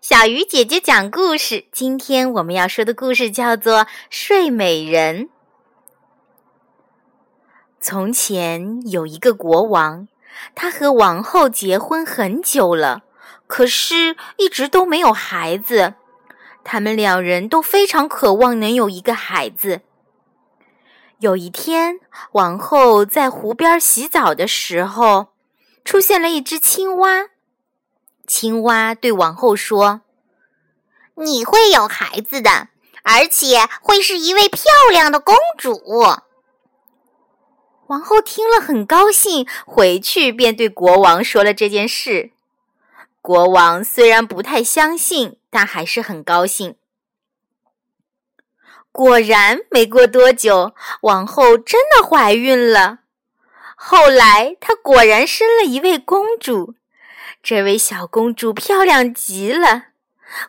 小鱼姐姐讲故事。今天我们要说的故事叫做《睡美人》。从前有一个国王，他和王后结婚很久了，可是一直都没有孩子。他们两人都非常渴望能有一个孩子。有一天，王后在湖边洗澡的时候，出现了一只青蛙。青蛙对王后说：“你会有孩子的，而且会是一位漂亮的公主。”王后听了很高兴，回去便对国王说了这件事。国王虽然不太相信，但还是很高兴。果然，没过多久，王后真的怀孕了。后来，她果然生了一位公主。这位小公主漂亮极了，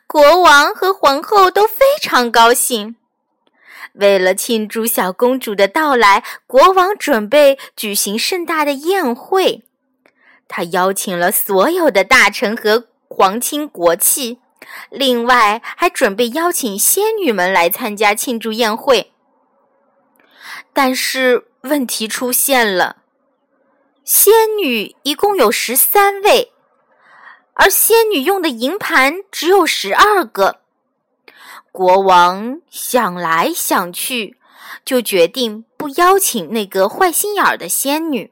国王和皇后都非常高兴。为了庆祝小公主的到来，国王准备举行盛大的宴会。他邀请了所有的大臣和皇亲国戚，另外还准备邀请仙女们来参加庆祝宴会。但是问题出现了，仙女一共有十三位。而仙女用的银盘只有十二个，国王想来想去，就决定不邀请那个坏心眼儿的仙女。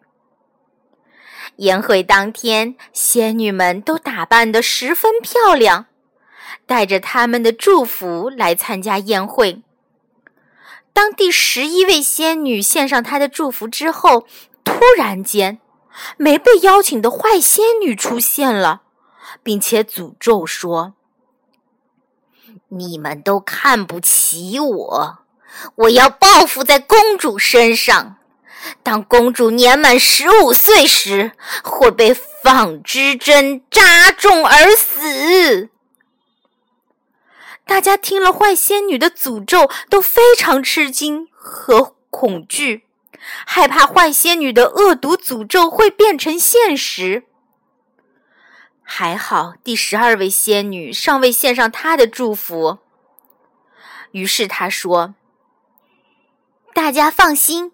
宴会当天，仙女们都打扮得十分漂亮，带着他们的祝福来参加宴会。当第十一位仙女献上她的祝福之后，突然间，没被邀请的坏仙女出现了。并且诅咒说：“你们都看不起我，我要报复在公主身上。当公主年满十五岁时，会被纺织针扎中而死。”大家听了坏仙女的诅咒，都非常吃惊和恐惧，害怕坏仙女的恶毒诅咒会变成现实。还好，第十二位仙女尚未献上她的祝福。于是她说：“大家放心，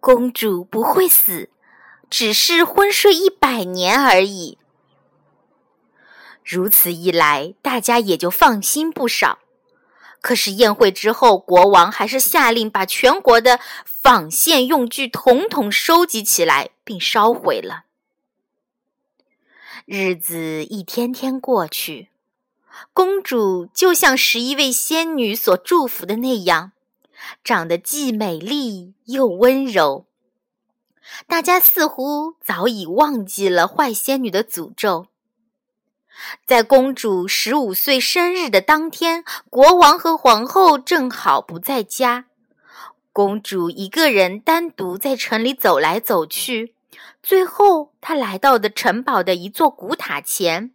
公主不会死，只是昏睡一百年而已。”如此一来，大家也就放心不少。可是宴会之后，国王还是下令把全国的纺线用具统统收集起来，并烧毁了。日子一天天过去，公主就像十一位仙女所祝福的那样，长得既美丽又温柔。大家似乎早已忘记了坏仙女的诅咒。在公主十五岁生日的当天，国王和皇后正好不在家，公主一个人单独在城里走来走去。最后，他来到的城堡的一座古塔前，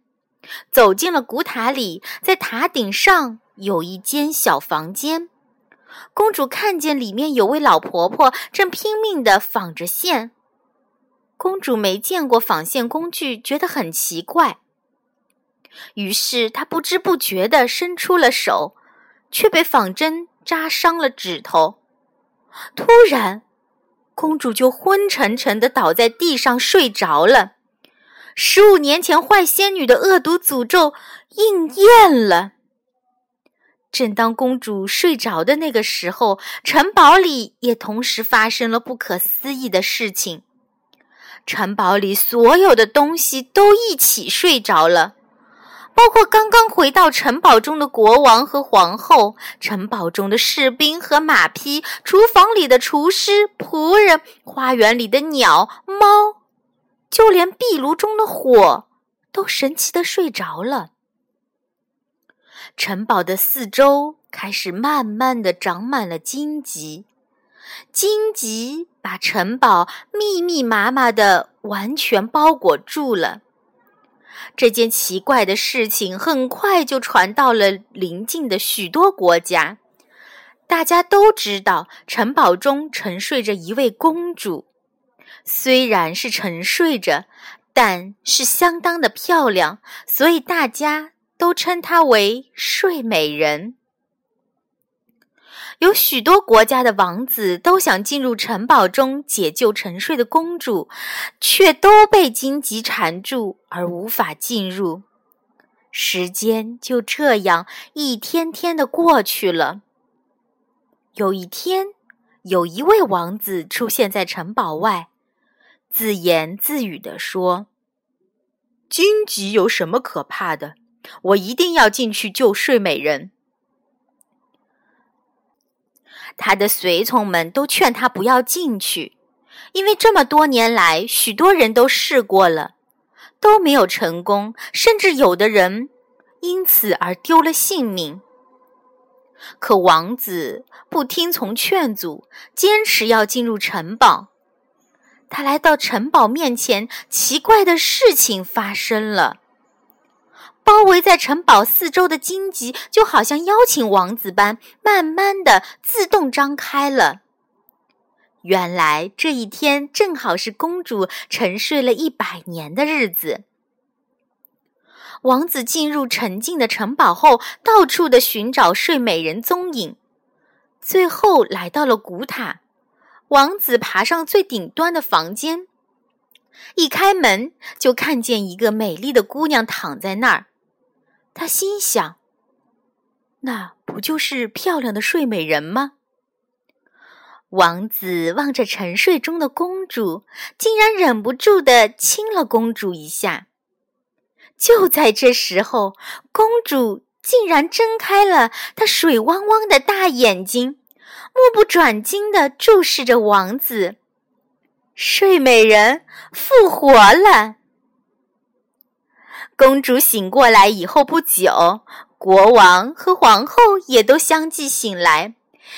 走进了古塔里，在塔顶上有一间小房间。公主看见里面有位老婆婆正拼命地纺着线。公主没见过纺线工具，觉得很奇怪。于是她不知不觉地伸出了手，却被纺针扎伤了指头。突然，公主就昏沉沉的倒在地上睡着了。十五年前坏仙女的恶毒诅咒应验了。正当公主睡着的那个时候，城堡里也同时发生了不可思议的事情。城堡里所有的东西都一起睡着了。包括刚刚回到城堡中的国王和皇后，城堡中的士兵和马匹，厨房里的厨师、仆人，花园里的鸟、猫，就连壁炉中的火，都神奇的睡着了。城堡的四周开始慢慢的长满了荆棘，荆棘把城堡密密麻麻的完全包裹住了。这件奇怪的事情很快就传到了邻近的许多国家。大家都知道，城堡中沉睡着一位公主。虽然是沉睡着，但是相当的漂亮，所以大家都称她为睡美人。有许多国家的王子都想进入城堡中解救沉睡的公主，却都被荆棘缠住而无法进入。时间就这样一天天的过去了。有一天，有一位王子出现在城堡外，自言自语地说：“荆棘有什么可怕的？我一定要进去救睡美人。”他的随从们都劝他不要进去，因为这么多年来，许多人都试过了，都没有成功，甚至有的人因此而丢了性命。可王子不听从劝阻，坚持要进入城堡。他来到城堡面前，奇怪的事情发生了。包围在城堡四周的荆棘，就好像邀请王子般，慢慢的自动张开了。原来这一天正好是公主沉睡了一百年的日子。王子进入沉静的城堡后，到处的寻找睡美人踪影，最后来到了古塔。王子爬上最顶端的房间，一开门就看见一个美丽的姑娘躺在那儿。他心想：“那不就是漂亮的睡美人吗？”王子望着沉睡中的公主，竟然忍不住的亲了公主一下。就在这时候，公主竟然睁开了她水汪汪的大眼睛，目不转睛的注视着王子。睡美人复活了。公主醒过来以后不久，国王和皇后也都相继醒来。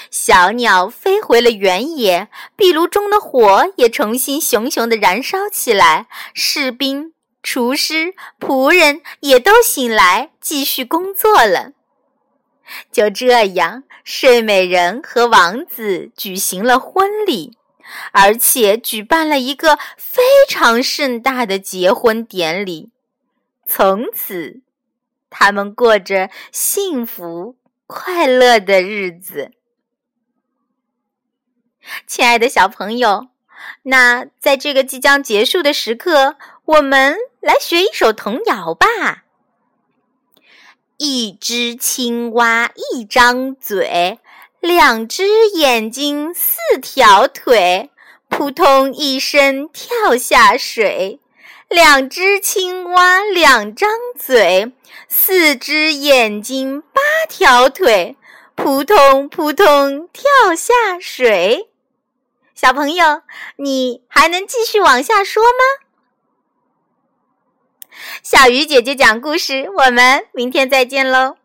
小鸟飞回了原野，壁炉中的火也重新熊熊地燃烧起来。士兵、厨师、仆人也都醒来，继续工作了。就这样，睡美人和王子举行了婚礼，而且举办了一个非常盛大的结婚典礼。从此，他们过着幸福快乐的日子。亲爱的小朋友，那在这个即将结束的时刻，我们来学一首童谣吧。一只青蛙一张嘴，两只眼睛四条腿，扑通一声跳下水。两只青蛙两张嘴，四只眼睛八条腿，扑通扑通跳下水。小朋友，你还能继续往下说吗？小鱼姐姐讲故事，我们明天再见喽。